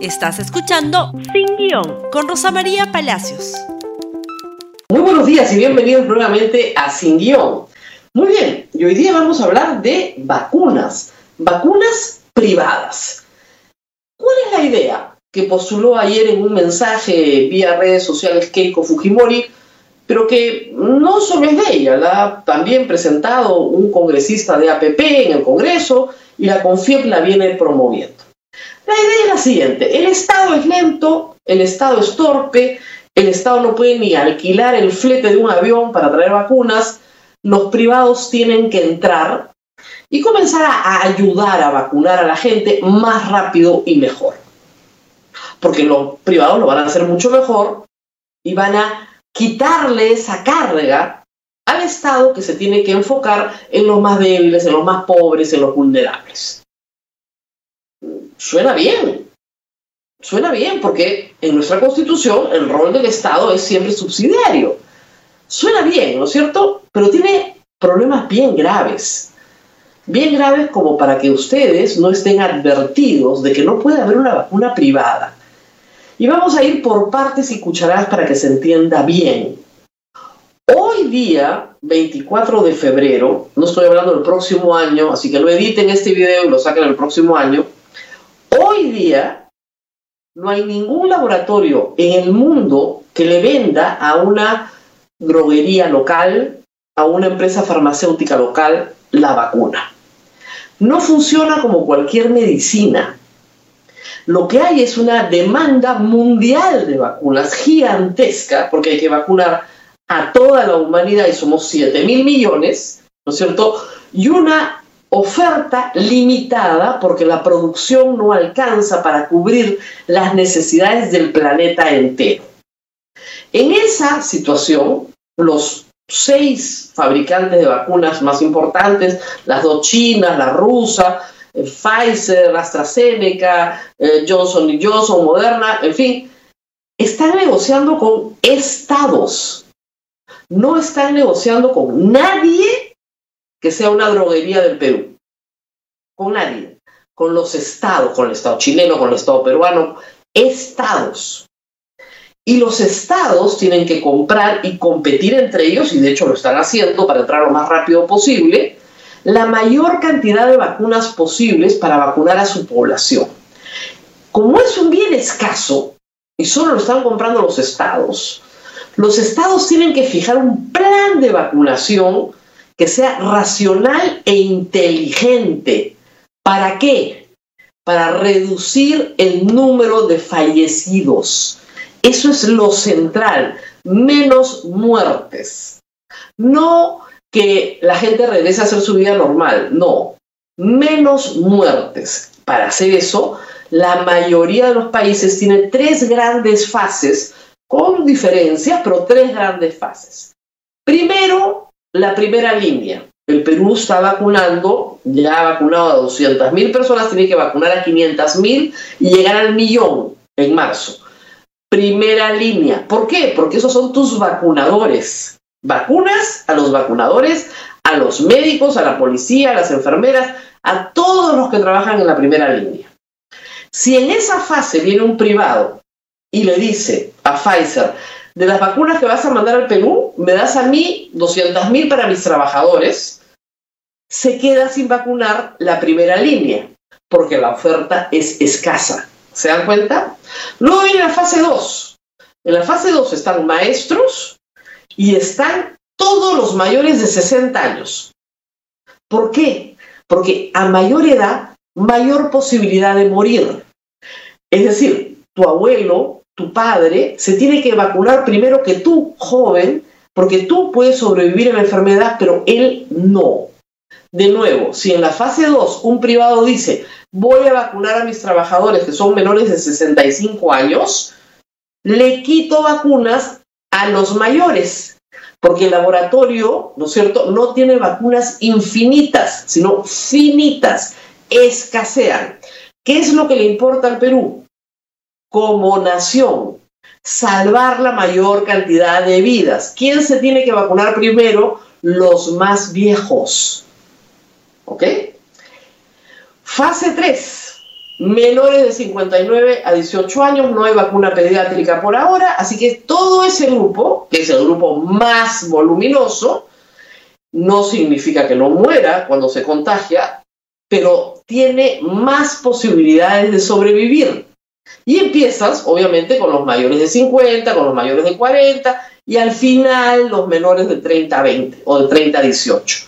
Estás escuchando Sin Guión con Rosa María Palacios. Muy buenos días y bienvenidos nuevamente a Sin Guión. Muy bien, y hoy día vamos a hablar de vacunas, vacunas privadas. ¿Cuál es la idea que postuló ayer en un mensaje vía redes sociales Keiko Fujimori, pero que no solo es de ella, la ha también presentado un congresista de APP en el Congreso y la CONFIEP la viene promoviendo? La idea es la siguiente, el Estado es lento, el Estado es torpe, el Estado no puede ni alquilar el flete de un avión para traer vacunas, los privados tienen que entrar y comenzar a ayudar a vacunar a la gente más rápido y mejor. Porque los privados lo van a hacer mucho mejor y van a quitarle esa carga al Estado que se tiene que enfocar en los más débiles, en los más pobres, en los vulnerables. Suena bien. Suena bien porque en nuestra constitución el rol del Estado es siempre subsidiario. Suena bien, ¿no es cierto? Pero tiene problemas bien graves. Bien graves como para que ustedes no estén advertidos de que no puede haber una vacuna privada. Y vamos a ir por partes y cucharadas para que se entienda bien. Hoy día, 24 de febrero, no estoy hablando del próximo año, así que no editen este video y lo saquen el próximo año, Hoy día no hay ningún laboratorio en el mundo que le venda a una droguería local, a una empresa farmacéutica local, la vacuna. No funciona como cualquier medicina. Lo que hay es una demanda mundial de vacunas gigantesca, porque hay que vacunar a toda la humanidad y somos 7 mil millones, ¿no es cierto? Y una oferta limitada porque la producción no alcanza para cubrir las necesidades del planeta entero. En esa situación, los seis fabricantes de vacunas más importantes, las dos chinas, la rusa, eh, Pfizer, AstraZeneca, eh, Johnson Johnson, Moderna, en fin, están negociando con estados. No están negociando con nadie que sea una droguería del Perú. Con nadie. Con los estados, con el Estado chileno, con el Estado peruano. Estados. Y los estados tienen que comprar y competir entre ellos, y de hecho lo están haciendo para entrar lo más rápido posible, la mayor cantidad de vacunas posibles para vacunar a su población. Como es un bien escaso y solo lo están comprando los estados, los estados tienen que fijar un plan de vacunación que sea racional e inteligente. ¿Para qué? Para reducir el número de fallecidos. Eso es lo central, menos muertes. No que la gente regrese a hacer su vida normal, no, menos muertes. Para hacer eso, la mayoría de los países tiene tres grandes fases, con diferencias, pero tres grandes fases. Primero, la primera línea. El Perú está vacunando, ya ha vacunado a 200 mil personas, tiene que vacunar a 500 mil y llegar al millón en marzo. Primera línea. ¿Por qué? Porque esos son tus vacunadores. Vacunas a los vacunadores, a los médicos, a la policía, a las enfermeras, a todos los que trabajan en la primera línea. Si en esa fase viene un privado y le dice a Pfizer, de las vacunas que vas a mandar al Perú, me das a mí 200 mil para mis trabajadores, se queda sin vacunar la primera línea, porque la oferta es escasa. ¿Se dan cuenta? Luego viene la fase 2. En la fase 2 están maestros y están todos los mayores de 60 años. ¿Por qué? Porque a mayor edad, mayor posibilidad de morir. Es decir, tu abuelo tu padre se tiene que vacunar primero que tú, joven, porque tú puedes sobrevivir a la enfermedad, pero él no. De nuevo, si en la fase 2 un privado dice, voy a vacunar a mis trabajadores que son menores de 65 años, le quito vacunas a los mayores, porque el laboratorio, ¿no es cierto?, no tiene vacunas infinitas, sino finitas, escasean. ¿Qué es lo que le importa al Perú? Como nación, salvar la mayor cantidad de vidas. ¿Quién se tiene que vacunar primero? Los más viejos. ¿Ok? Fase 3. menores de 59 a 18 años, no hay vacuna pediátrica por ahora, así que todo ese grupo, que es el grupo más voluminoso, no significa que no muera cuando se contagia, pero tiene más posibilidades de sobrevivir. Y empiezas, obviamente, con los mayores de 50, con los mayores de 40 y al final los menores de 30 a 20 o de 30 a 18.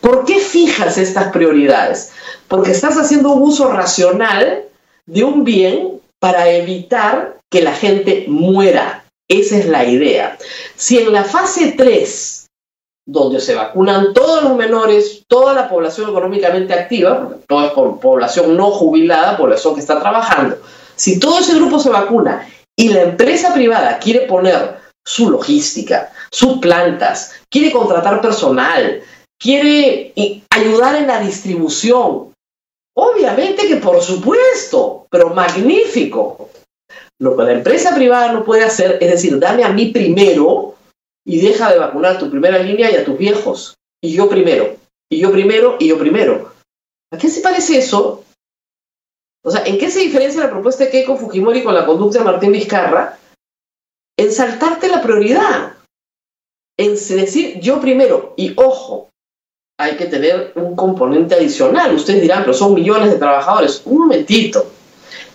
¿Por qué fijas estas prioridades? Porque estás haciendo un uso racional de un bien para evitar que la gente muera. Esa es la idea. Si en la fase 3, donde se vacunan todos los menores, toda la población económicamente activa, porque todo es población no jubilada, población que está trabajando, si todo ese grupo se vacuna y la empresa privada quiere poner su logística, sus plantas, quiere contratar personal, quiere ayudar en la distribución. Obviamente que por supuesto, pero magnífico. Lo que la empresa privada no puede hacer es decir, dame a mí primero y deja de vacunar tu primera línea y a tus viejos. Y yo primero, y yo primero, y yo primero. ¿A qué se parece eso? O sea, ¿en qué se diferencia la propuesta de Keiko Fujimori con la conducta de Martín Vizcarra? En saltarte la prioridad. En decir yo primero. Y ojo, hay que tener un componente adicional. Ustedes dirán, pero son millones de trabajadores. Un momentito.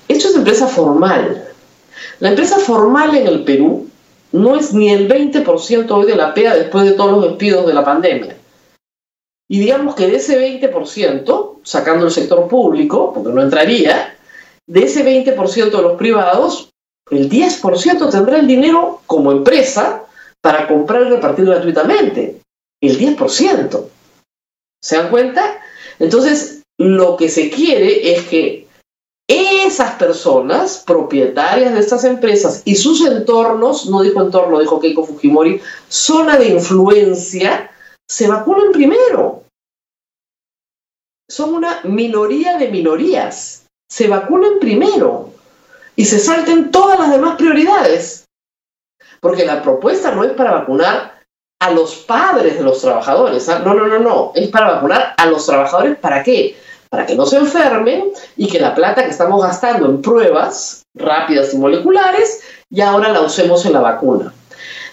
Esto es empresa formal. La empresa formal en el Perú no es ni el 20% hoy de la PEA después de todos los despidos de la pandemia. Y digamos que de ese 20%, sacando el sector público, porque no entraría, de ese 20% de los privados, el 10% tendrá el dinero como empresa para comprar y repartir gratuitamente. El 10%. ¿Se dan cuenta? Entonces, lo que se quiere es que esas personas, propietarias de estas empresas y sus entornos, no dijo entorno, dijo Keiko Fujimori, zona de influencia, se vacunen primero. Son una minoría de minorías. Se vacunen primero y se salten todas las demás prioridades. Porque la propuesta no es para vacunar a los padres de los trabajadores. ¿ah? No, no, no, no. Es para vacunar a los trabajadores. ¿Para qué? Para que no se enfermen y que la plata que estamos gastando en pruebas rápidas y moleculares, ya ahora la usemos en la vacuna.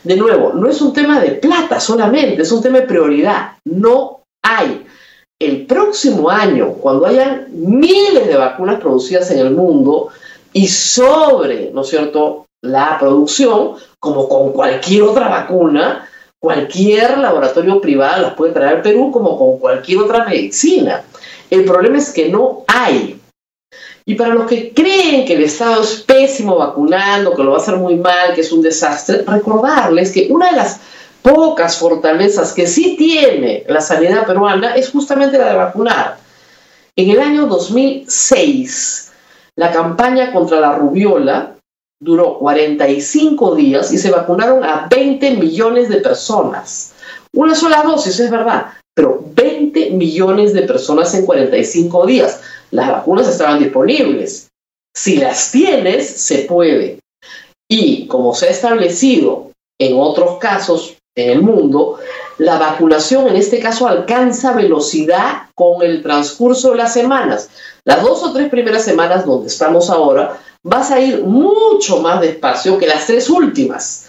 De nuevo, no es un tema de plata solamente, es un tema de prioridad. No hay. El próximo año, cuando hayan miles de vacunas producidas en el mundo y sobre, ¿no es cierto?, la producción, como con cualquier otra vacuna, Cualquier laboratorio privado las puede traer al Perú como con cualquier otra medicina. El problema es que no hay. Y para los que creen que el Estado es pésimo vacunando, que lo va a hacer muy mal, que es un desastre, recordarles que una de las pocas fortalezas que sí tiene la sanidad peruana es justamente la de vacunar. En el año 2006, la campaña contra la rubiola duró 45 días y se vacunaron a 20 millones de personas. Una sola dosis, es verdad, pero 20 millones de personas en 45 días. Las vacunas estaban disponibles. Si las tienes, se puede. Y como se ha establecido en otros casos en el mundo, la vacunación en este caso alcanza velocidad con el transcurso de las semanas. Las dos o tres primeras semanas donde estamos ahora vas a ir mucho más despacio que las tres últimas.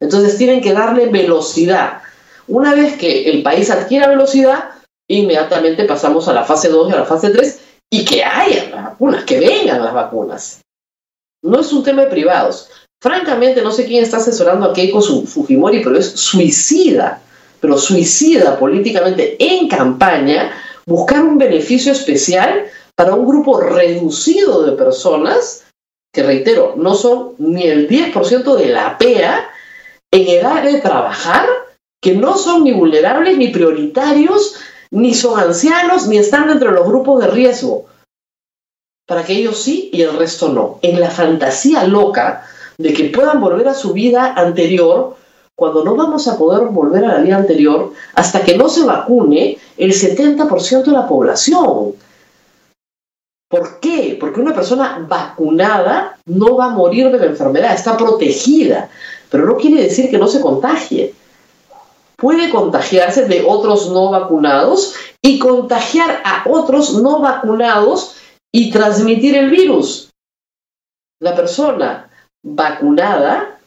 Entonces tienen que darle velocidad. Una vez que el país adquiera velocidad, inmediatamente pasamos a la fase 2 y a la fase 3 y que haya las vacunas, que vengan las vacunas. No es un tema de privados. Francamente, no sé quién está asesorando a Keiko Fujimori, pero es suicida, pero suicida políticamente en campaña, buscar un beneficio especial para un grupo reducido de personas que reitero, no son ni el 10% de la PEA en edad de trabajar, que no son ni vulnerables, ni prioritarios, ni son ancianos, ni están dentro de los grupos de riesgo. Para que ellos sí y el resto no. En la fantasía loca de que puedan volver a su vida anterior, cuando no vamos a poder volver a la vida anterior hasta que no se vacune el 70% de la población. ¿Por qué? Porque una persona vacunada no va a morir de la enfermedad, está protegida, pero no quiere decir que no se contagie. Puede contagiarse de otros no vacunados y contagiar a otros no vacunados y transmitir el virus. La persona vacunada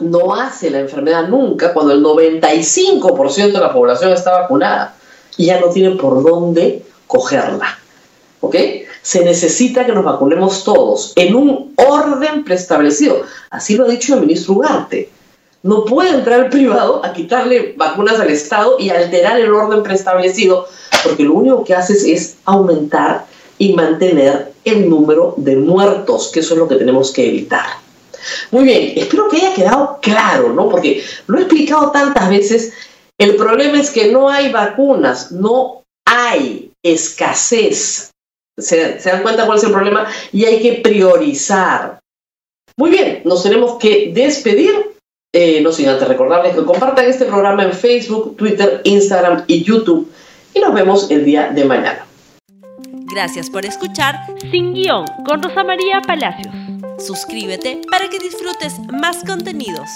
no hace la enfermedad nunca cuando el 95% de la población está vacunada y ya no tiene por dónde cogerla. ¿Ok? Se necesita que nos vacunemos todos en un orden preestablecido. Así lo ha dicho el ministro Ugarte. No puede entrar el privado a quitarle vacunas al Estado y alterar el orden preestablecido, porque lo único que haces es aumentar y mantener el número de muertos, que eso es lo que tenemos que evitar. Muy bien, espero que haya quedado claro, ¿no? Porque lo he explicado tantas veces. El problema es que no hay vacunas, no hay escasez. ¿Se, ¿Se, dan cuenta cuál es el problema? Y hay que priorizar. Muy bien, nos tenemos que despedir. Eh, no sin antes recordarles que compartan este programa en Facebook, Twitter, Instagram y YouTube. Y nos vemos el día de mañana. Gracias por escuchar Sin Guión con Rosa María Palacios. Suscríbete para que disfrutes más contenidos.